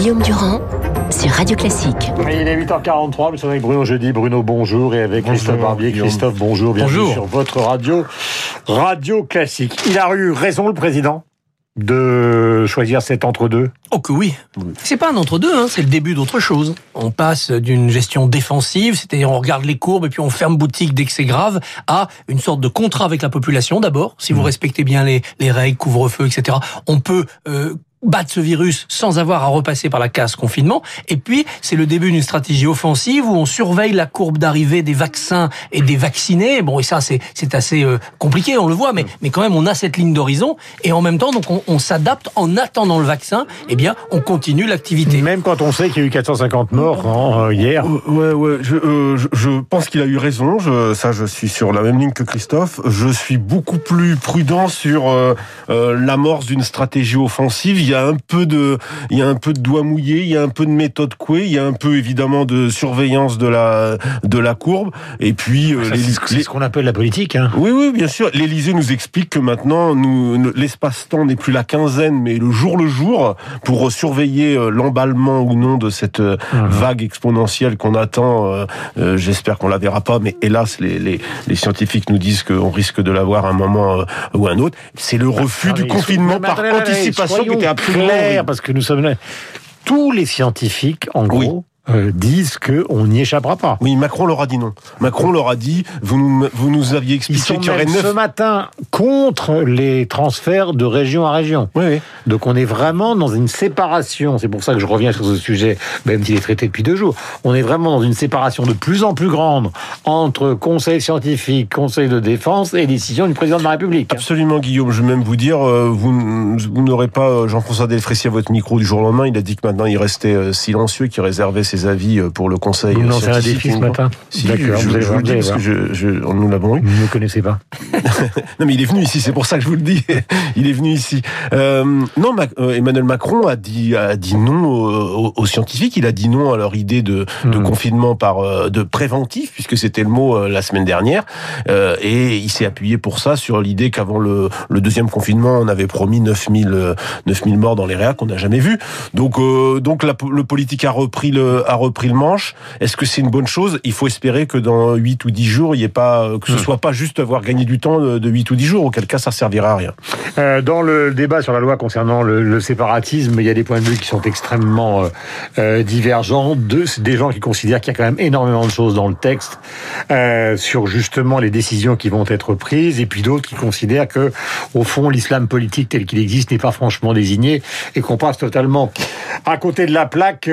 Guillaume Durand sur Radio Classique. Il est 8h43, nous sommes avec Bruno Jeudi. Bruno, bonjour. Et avec Christophe Barbier. Christophe, bonjour. Bienvenue Bonjour. sur votre radio, Radio Classique. Il a eu raison, le président, de choisir cet entre-deux? Oh que oui. C'est pas un entre-deux, hein, c'est le début d'autre chose. On passe d'une gestion défensive, c'est-à-dire on regarde les courbes et puis on ferme boutique dès que c'est grave, à une sorte de contrat avec la population d'abord. Si vous respectez bien les, les règles, couvre-feu, etc., on peut euh, battre ce virus sans avoir à repasser par la case confinement. Et puis, c'est le début d'une stratégie offensive où on surveille la courbe d'arrivée des vaccins et des vaccinés. Bon, et ça, c'est c'est assez euh, compliqué, on le voit, mais, mais quand même, on a cette ligne d'horizon. Et en même temps, donc, on, on s'adapte en attendant le vaccin. Eh bien, on continue l'activité. Même quand on sait qu'il y a eu 450 morts hein, euh, hier. Ouais, ouais, je, euh, je, je pense qu'il a eu raison. Je, ça, je suis sur la même ligne que Christophe. Je suis beaucoup plus prudent sur euh, euh, l'amorce d'une stratégie offensive. Il y a un peu de, il y a un peu de doigt mouillé, il y a un peu de méthode couée, il y a un peu évidemment de surveillance de la de la courbe. Et puis euh, C'est ce qu'on appelle la politique. Hein. oui, oui, bien sûr. L'Élysée nous explique que maintenant, nous, l'espace-temps n'est plus la quinzaine, mais le jour le jour, pour surveiller euh, l'emballement ou non de cette euh, vague exponentielle qu'on attend. euh, euh, J'espère qu'on la verra pas, mais hélas, les, les, les scientifiques nous disent qu'on risque de l'avoir à un moment ou à un autre. C'est le refus du Attendez, confinement par anticipation qui était horrible. parce que nous sommes là. Tous les scientifiques, en Oui. Euh, disent qu'on n'y échappera pas. Oui, Macron leur a dit non. Macron leur a dit, vous nous, vous nous aviez expliqué qu'il y aurait ce matin contre les transferts de région à région. Oui, oui. Donc on est vraiment dans une séparation. C'est pour ça que je reviens sur ce sujet, même s'il est traité depuis deux jours. On est vraiment dans une séparation de plus en plus grande entre conseil scientifique, conseil de défense et décision du président de la République. Absolument, Guillaume. Je vais même vous dire, euh, vous, n'aurez pas euh, Jean-François Delfrécy à votre micro du jour au lendemain. Il a dit que maintenant il restait silencieux, qu'il réservait ses avis euh, pour le Conseil. Vous lancez un défi ce matin Si, D'accord, je, vous allez je vous le dis parce que je, je- nous l'avons eu. Vous ne me connaissez pas. Non, mais il est venu ici, c'est pour ça que je vous le dis. il est venu ici. Euh, non, euh, Emmanuel Macron a dit, a dit non aux, scientifiques. Il a dit non à leur idée de, de Hmm. confinement par de préventif, puisque c'était le mot la semaine dernière. Euh, et il s'est appuyé pour ça sur l'idée qu'avant le, le deuxième confinement, on avait promis 9000 euh, 9000 morts dans les réacs qu'on n'a jamais vu. Donc, euh, donc la, le politique a repris le, a repris le manche. Est-ce que c'est une bonne chose? Il faut espérer que dans 8 ou 10 jours, il y ait pas, que ce soit pas juste avoir gagné du temps de, de 8 ou 10 jours, auquel cas ça servira à rien. Euh, dans le débat sur la loi concernant le, le séparatisme, il y a des points de vue qui sont extrêmement euh, euh, divergents. Deux, c'est des gens qui considèrent qu'il y a quand même énormément de choses dans le texte sur justement les décisions qui vont être prises, et puis d'autres qui considèrent que, au fond, l'islam politique tel qu'il existe n'est pas franchement désigné et qu'on passe totalement à côté de la plaque.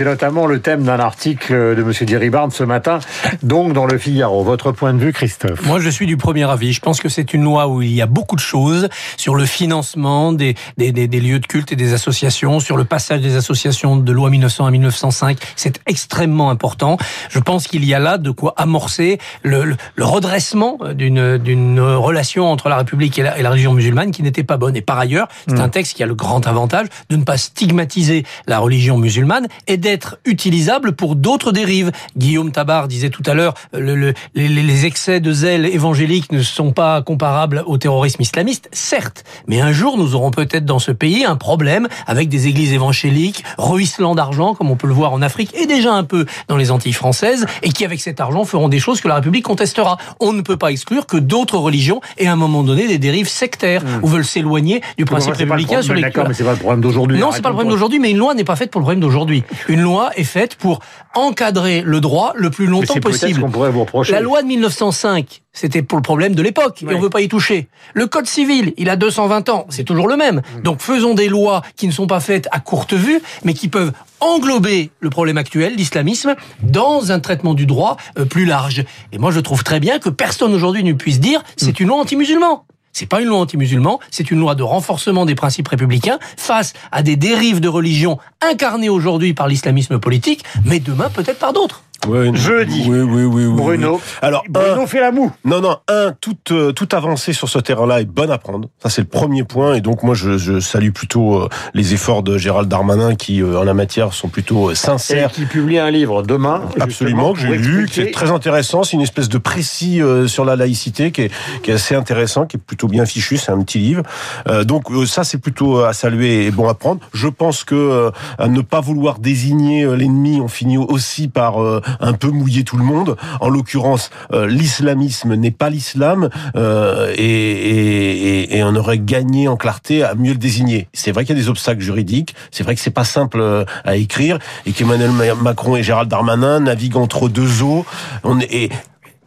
C'est notamment le thème d'un article de Thierry Barnes ce matin, donc dans le Figaro. Votre point de vue, Christophe Moi, je suis du premier avis. Je pense que c'est une loi où il y a beaucoup de choses sur le financement des, des, des, des lieux de culte et des associations, sur le passage des associations de loi 1900 à 1905. C'est extrêmement important. Je pense qu'il y a là de quoi amorcer le, le, le redressement d'une relation entre la République et la, et la religion musulmane qui n'était pas bonne. Et par ailleurs, c'est un texte qui a le grand avantage de ne pas stigmatiser la religion musulmane et d'être utilisable pour d'autres dérives. Guillaume Tabar disait tout à l'heure, le, le, les, les excès de zèle évangélique ne sont pas comparables au terrorisme islamiste, certes, mais un jour nous aurons peut-être dans ce pays un problème avec des églises évangéliques ruisselant d'argent, comme on peut le voir en Afrique et déjà un peu dans les Antilles françaises, et qui avec cet argent feront des choses que la République contestera. On ne peut pas exclure que d'autres religions aient à un moment donné des dérives sectaires ou veulent s'éloigner du principe le républicain sur les D'accord, mais c'est pas le problème d'aujourd'hui. non, c'est pas le problème d'aujourd'hui, mais une loi n'est pas faite pour le problème d'aujourd'hui. Une loi est faite pour encadrer le droit le plus longtemps c'est peut-être ce possible. qu'on pourrait vous reprocher. La loi de 1905, c'était pour le problème de l'époque, et on veut pas y toucher. Le code civil, il a 220 ans, c'est toujours le même. Donc faisons des lois qui ne sont pas faites à courte vue, mais qui peuvent englober le problème actuel, l'islamisme, dans un traitement du droit euh, plus large. Et moi, je trouve très bien que personne aujourd'hui ne puisse dire c'est une loi anti-musulman. C'est pas une loi anti-musulman, c'est une loi de renforcement des principes républicains face à des dérives de religion incarnées aujourd'hui par l'islamisme politique, mais demain peut-être par d'autres. Ouais, Jeudi. Oui, oui, oui, oui. Bruno. oui. Alors, Bruno un- fait la moue. non, non, un, toute, euh, toute avancée sur ce terrain-là est bonne à prendre. Ça, c'est le premier point. Et donc, moi, je, je salue plutôt euh, les efforts de Gérald Darmanin qui, euh, en la matière, sont plutôt euh, Et sincères. qui publie un livre demain. Absolument, que j'ai lu, qui est très intéressant. C'est une espèce de précis euh, sur la laïcité qui est, qui est assez intéressant, qui est plutôt bien fichu. C'est un petit livre. Euh, donc euh, ça, c'est plutôt à saluer et bon à prendre. Je pense que euh, à ne pas vouloir désigner l'ennemi, on finit aussi par euh, un peu mouiller tout le monde. En l'occurrence, euh, l'islamisme n'est pas l'islam euh, et, et, et- on aurait gagné en clarté à mieux le désigner. C'est vrai qu'il y a des obstacles juridiques. C'est vrai que c'est pas simple euh, à écrire et qu'Emmanuel Ma- Macron et Gérald Darmanin naviguent entre deux eaux. On est, et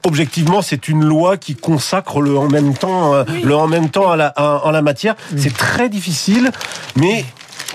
Objectivement, c'est une loi qui consacre le en même temps, euh, le en même temps à la, à- en la matière. C'est très difficile, mais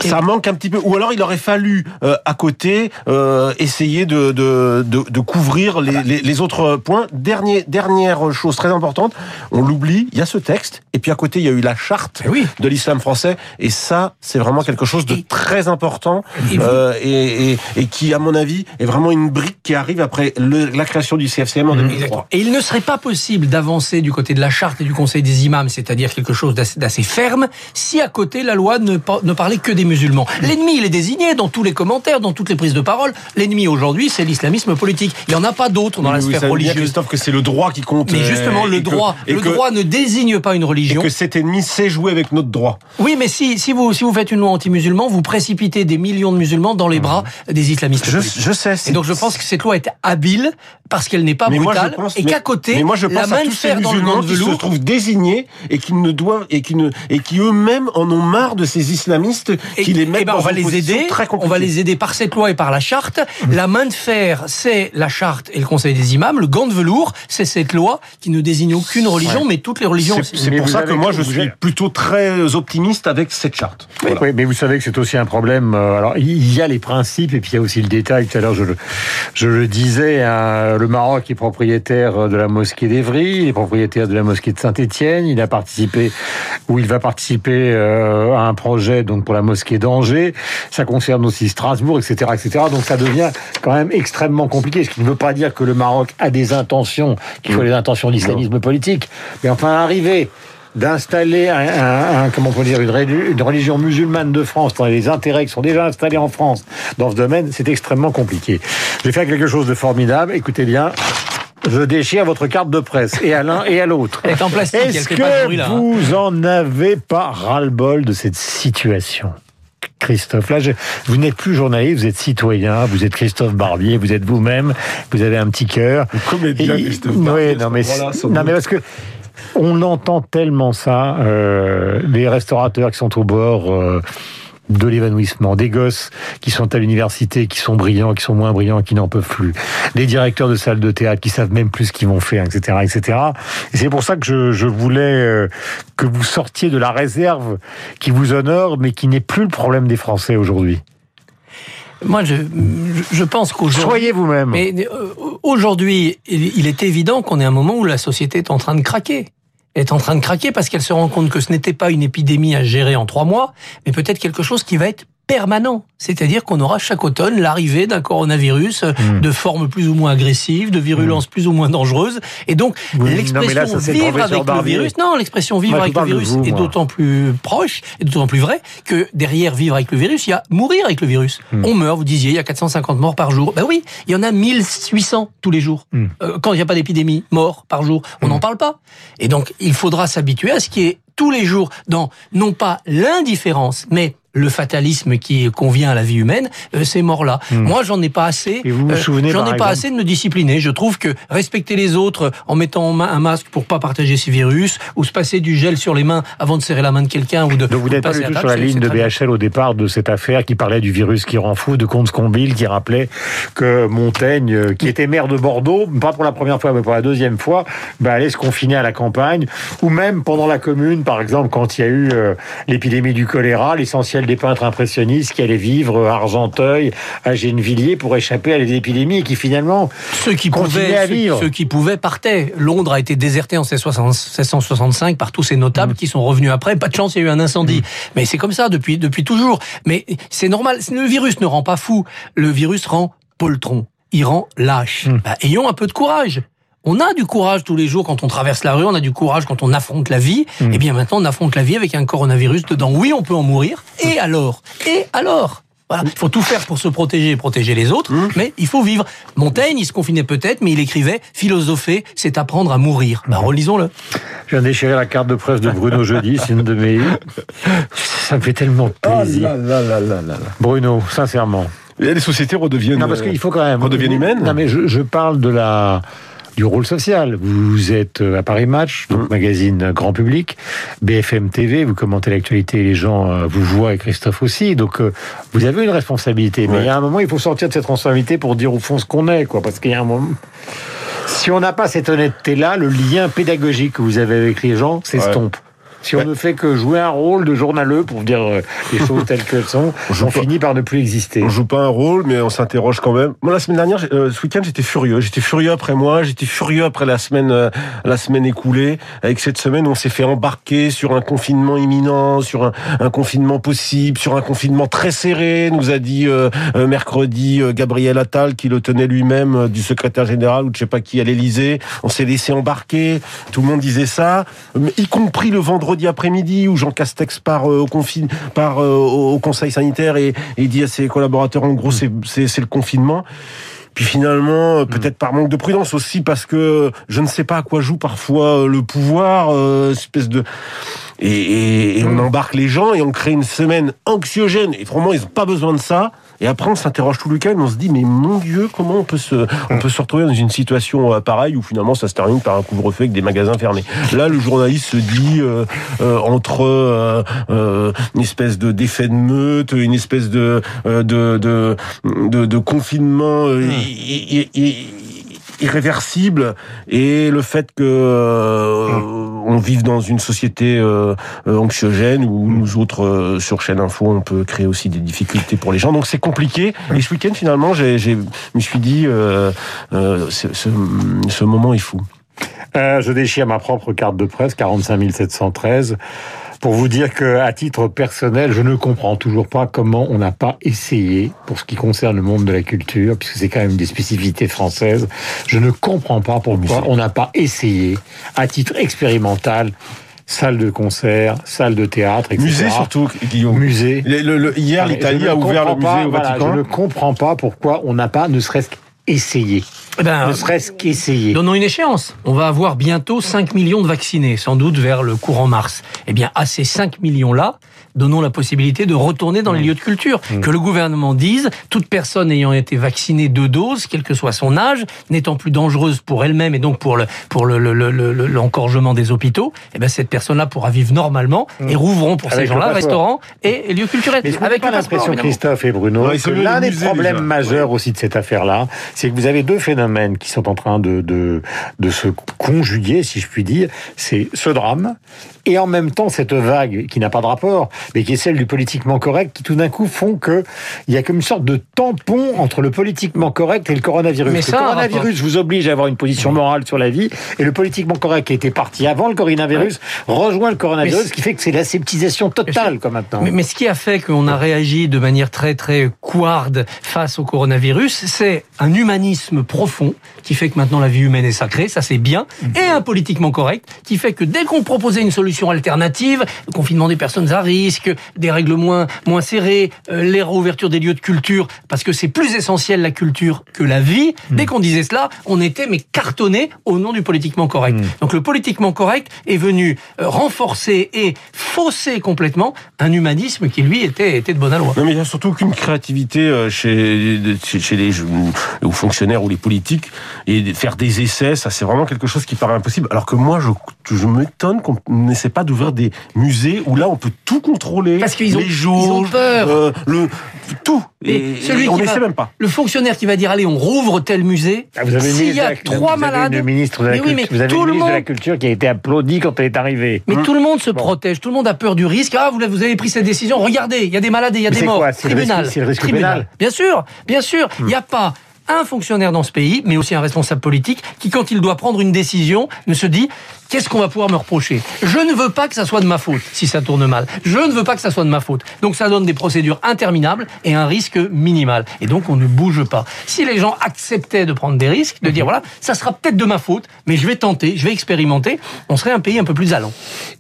ça manque un petit peu. Ou alors, il aurait fallu euh, à côté euh, essayer de, de, de, de couvrir les, les, les autres points. Dernier, dernière chose très importante, on l'oublie. Il y a ce texte, et puis à côté, il y a eu la charte Eh oui. de l'islam français, et ça, c'est vraiment quelque chose de très important euh, et, et, et qui, à mon avis, est vraiment une brique qui arrive après le- la création du CFCM en 2003. Exactement. Et il ne serait pas possible d'avancer du côté de la charte et du conseil des imams, c'est-à-dire quelque chose d'assez d'assez ferme, si à côté la loi ne, par- ne parlait que des musulmans. L'ennemi, il est désigné dans tous les commentaires, dans toutes les prises de parole. L'ennemi aujourd'hui, c'est l'islamisme politique. Il n'y en a pas d'autres dans la Oui, sphère ça veut dire, religieuse. Christophe, que c'est le droit qui compte. Mais euh, justement, le et que- droit, et le que- droit ne désigne pas une Et religion. que cet ennemi sait jouer avec notre droit. Oui, mais si, si, vous, si vous faites une loi anti-musulman, vous précipitez des millions de musulmans dans les bras des islamistes. Je, je sais. Et donc je pense que cette loi est habile parce qu'elle n'est pas mais moi, je brutale pense, et qu'à côté, mais moi, je la pense main à de tous ces fer dans le qui se trouvent désignés et qui ne doivent et qui ne et qui eux-mêmes en ont marre de ces islamistes Et- qui les eh mettent ben, dans on va une les aider. très On va les aider par cette loi et par la charte. La main de fer, c'est la charte et le conseil des imams. Le gant de velours, c'est cette loi qui ne désigne aucune religion, mais toutes les religions C'est pour ça que moi je suis plutôt très optimiste avec cette charte. Voilà. Oui, mais vous savez que c'est aussi un problème. euh, Alors, il y a les principes et puis il y a aussi le détail. Tout à l'heure, je le, je le disais, hein, le Maroc est propriétaire de la mosquée d'Evry, il est propriétaire de la mosquée de Saint-Étienne. Il a participé, ou il va participer euh, à un projet donc pour la mosquée d'Angers. Ça concerne aussi Strasbourg, etc., etc. Donc ça devient quand même extrêmement compliqué. Ce qui ne veut pas dire que le Maroc a des intentions, qu'il faut des intentions d'islamisme politique. Mais enfin, arriver d'installer un, un- un- comment on peut dire une, religion musulmane de France dans les intérêts qui sont déjà installés en France dans ce domaine, c'est extrêmement compliqué. Je vais faire quelque chose de formidable. Écoutez bien. Je déchire votre carte de presse, et à l'un et à l'autre. Elle est en plastique, elle Est-ce fait pas de bruit que là. hein. vous en avez pas ras-le-bol de cette situation? Christophe, là, je- vous n'êtes plus journaliste, vous êtes citoyen, vous êtes Christophe Barbier, vous êtes vous-même, vous avez un petit cœur. Comédien, Christophe oui, Barbier, non mais, voilà, non mais parce que on entend tellement ça, euh, des restaurateurs qui sont au bord euh, de l'évanouissement, des gosses qui sont à l'université, qui sont brillants, qui sont moins brillants, qui n'en peuvent plus, des directeurs de salles de théâtre qui savent même plus ce qu'ils vont faire, etc., etc. Et c'est pour ça que je, je voulais euh, que vous sortiez de la réserve qui vous honore, mais qui n'est plus le problème des Français aujourd'hui. Moi, je, je pense qu'aujourd'hui. Soyez vous-même. Mais euh, aujourd'hui, il il est évident qu'on est à un moment où la société est en train de craquer. Est en train de craquer parce qu'elle se rend compte que ce n'était pas une épidémie à gérer en trois mois, mais peut-être quelque chose qui va être permanent. C'est-à-dire qu'on aura chaque automne l'arrivée d'un coronavirus euh, Hmm. de forme plus ou moins agressive, de virulence plus ou moins dangereuse. Et donc, Oui, l'expression vivre avec le virus, non, l'expression vivre Moi, avec le virus vous, est d'autant plus proche et d'autant plus vrai que derrière vivre avec le virus, il y a mourir avec le virus. Hmm. On meurt, vous disiez, il y a 450 morts par jour. Ben oui, il y en a 1800 tous les jours. Hmm. Euh, quand il n'y a pas d'épidémie, morts par jour, on n'en parle pas. Et donc, il faudra s'habituer à ce qui est tous les jours dans, non pas l'indifférence, mais le fatalisme qui convient à la vie humaine, euh, ces morts-là. Moi, j'en ai pas assez. Hmm. Et vous vous euh, souvenez, J'en ai pas exemple- assez de me discipliner. Je trouve que respecter les autres en mettant en main un masque pour pas partager ces virus, ou se passer du gel sur les mains avant de serrer la main de quelqu'un ou de Donc vous n'êtes pas du tout table, sur la ligne de. BHL au départ de cette affaire qui parlait du virus qui rend fou, de Comte-Scombile qui rappelait que Montaigne, euh, qui était maire de Bordeaux, pas pour la première fois mais pour la deuxième fois, bah, allait se confiner à la campagne, ou même pendant la commune, par exemple, quand il y a eu euh, l'épidémie du choléra, l'essentiel des peintres impressionnistes qui allaient vivre à Argenteuil, à Gennevilliers pour échapper à l'épidémie et qui finalement Ceux qui pouvaient, à vivre. ceux qui pouvaient partaient. Londres a été déserté en 1665 par tous ces Mm. notables qui sont revenus après. Pas de chance, il y a eu un incendie. Mais c'est comme ça depuis depuis toujours. Mais c'est normal. Le virus ne rend pas fou. Le virus rend poltron. Iran lâche. Bah, ayons un peu de courage. On a du courage tous les jours quand on traverse la rue, on a du courage quand on affronte la vie. Et bien maintenant, on affronte la vie avec un coronavirus dedans. Oui, on peut en mourir. Et alors? Et alors? Voilà. Il faut tout faire pour se protéger et protéger les autres, mais il faut vivre. Montaigne, il se confinait peut-être, mais il écrivait « Philosopher, c'est apprendre à mourir ». Bah, relisons-le. Je viens de déchirer la carte de presse de Bruno jeudi, c'est une de mes... Ça me fait tellement plaisir. Oh là là là là là. Bruno, sincèrement. Et les sociétés redeviennent, Non, parce qu'il faut quand même... redeviennent humaines. Non, mais je, je parle de la du rôle social. Vous êtes à Paris Match, donc magazine grand public, BFM TV, vous commentez l'actualité, les gens euh, vous voient et Christophe aussi, donc euh, vous avez une responsabilité. Mais Ouais. il y a un moment, il faut sortir de cette responsabilité pour dire au fond ce qu'on est, quoi, parce qu'il y a un moment... Si on n'a pas cette honnêteté-là, le lien pédagogique que vous avez avec les gens s'estompe. Si on Ouais. ne fait que jouer un rôle de journaleux pour dire euh, les choses telles qu'elles sont, on pas- finit par ne plus exister. On joue pas un rôle, mais on s'interroge quand même. Moi, la semaine dernière, euh, ce week-end, j'étais furieux. J'étais furieux après moi. J'étais furieux après la semaine, euh, la semaine écoulée. Avec cette semaine, on s'est fait embarquer sur un confinement imminent, sur un, un confinement possible, sur un confinement très serré. Nous a dit euh, mercredi Gabriel Attal, qui le tenait lui-même du secrétaire général ou de je sais pas qui à l'Élysée. On s'est laissé embarquer. Tout le monde disait ça, y compris le vendredi après-midi où Jean Castex part euh, euh, au conseil sanitaire et, et dit à ses collaborateurs en gros c'est le confinement. Puis finalement, euh, peut-être par manque de prudence aussi, parce que je ne sais pas à quoi joue parfois euh, le pouvoir, euh, espèce de et, et- et on embarque les gens et on crée une semaine anxiogène. Et vraiment, ils n'ont pas besoin de ça. Et après, on s'interroge tout le week-end, on se dit, mais mon Dieu, comment on peut se, on peut se retrouver dans une situation euh, pareille où finalement ça se termine par un couvre-feu avec des magasins fermés. Là, le journaliste se dit euh, euh, entre euh, une espèce de d'effet de meute, une espèce de euh, de de, de, de confinement irréversible et le fait que euh, on vive dans une société euh, euh, anxiogène où nous autres sur chaîne info on peut créer aussi des difficultés pour les gens. Donc c'est compliqué. Et ce week-end finalement j'ai me suis dit ce, ce, moment est fou. Je déchire ma propre carte de presse, 45 713, pour vous dire que, à titre personnel, je ne comprends toujours pas comment on n'a pas essayé, pour ce qui concerne le monde de la culture, puisque c'est quand même des spécificités françaises, je ne comprends pas pourquoi on n'a pas essayé, à titre expérimental, salle de concert, salle de théâtre, etc. musée surtout Guillaume Musée. Le- le- le- hier Mais l'Italie a ouvert le musée pas, au voilà, Vatican je ne comprends pas pourquoi on n'a pas, ne serait-ce qu'essayé. Eh ben, Ne serait-ce qu'essayé. Donnons une échéance. On va avoir bientôt 5 millions de vaccinés, sans doute vers le courant mars. Eh bien, à ces 5 millions-là, donnons la possibilité de retourner dans les lieux de culture. Que le gouvernement dise, toute personne ayant été vaccinée deux doses, quel que soit son âge, n'étant plus dangereuse pour elle-même et donc pour le pour le, le- le- le- l'encorgement des hôpitaux, eh bien cette personne-là pourra vivre normalement et rouvront pour ces Avec gens-là restaurants et, lieux culturels. Mais je Avec pas l'impression. Christophe et Bruno, Ouais, que l'un des problèmes déjà. majeurs aussi de cette affaire-là, c'est que vous avez deux phénomènes qui sont en train de, de, de se conjuguer, si je puis dire. C'est ce drame et en même temps cette vague qui n'a pas de rapport, mais qui est celle du politiquement correct, qui tout d'un coup font que il y a comme une sorte de tampon entre le politiquement correct et le coronavirus. Mais le ça un coronavirus vous oblige à avoir une position morale sur la vie, et le politiquement correct qui était parti avant le coronavirus rejoint le coronavirus, ce qui fait que c'est l'aseptisation totale, comme maintenant. Mais, mais ce qui a fait qu'on a réagi de manière très très couarde face au coronavirus, c'est un humanisme profond qui fait que maintenant la vie humaine est sacrée, ça c'est bien, et un politiquement correct qui fait que dès qu'on proposait une solution alternative, le confinement des personnes à risque, des règles moins moins serrées, euh, les réouvertures des lieux de culture, parce que c'est plus essentiel la culture que la vie. Dès qu'on disait cela, on était mais cartonné au nom du politiquement correct. Donc le politiquement correct est venu euh, renforcer et fausser complètement un humanisme qui lui était était de bonne aloi. Non, mais il n'y a surtout aucune créativité euh, chez, chez, les ou fonctionnaires ou les politiques. Et de faire des essais, ça, c'est vraiment quelque chose qui paraît impossible. Alors que moi, je, je m'étonne qu'on n'essaie pas d'ouvrir des musées où là, on peut tout contrôler. Parce qu'ils ont- les ils ont peur. euh, le, tout. Et Et, celui et on qui n'essaie va- même pas. Le fonctionnaire qui va dire allez on rouvre tel musée, Ah, vous avez s'il y a trois malades, une ministre de la mais oui, culture, mais vous avez tout une le ministre de la monde- culture qui a été applaudie quand elle est arrivée. mais tout le monde se Bon. protège, tout le monde a peur du risque. Ah vous, vous avez pris cette décision, regardez, il y a des malades et il y a Mais des c'est morts. quoi C'est le Tribunal, risque- c'est le risque tribunal. pénal. Bien sûr, bien sûr, il n'y a pas un fonctionnaire dans ce pays, mais aussi un responsable politique, qui, quand il doit prendre une décision, ne se dit qu'est-ce qu'on va pouvoir me reprocher? Je ne veux pas que ça soit de ma faute si ça tourne mal. Je ne veux pas que ça soit de ma faute. Donc ça donne des procédures interminables et un risque minimal. Et donc on ne bouge pas. Si les gens acceptaient de prendre des risques, de dire voilà, ça sera peut-être de ma faute, mais je vais tenter, je vais expérimenter, on serait un pays un peu plus allant.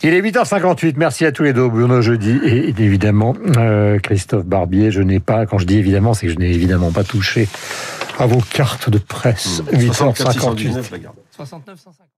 Il est 8h58. Merci à tous les deux, Bruno Jeudi et évidemment euh, Christophe Barbier. Je n'ai pas, quand je dis évidemment, c'est que je n'ai évidemment pas touché à vos cartes de presse. 8h58. 64, 619, la garde. 69, 150.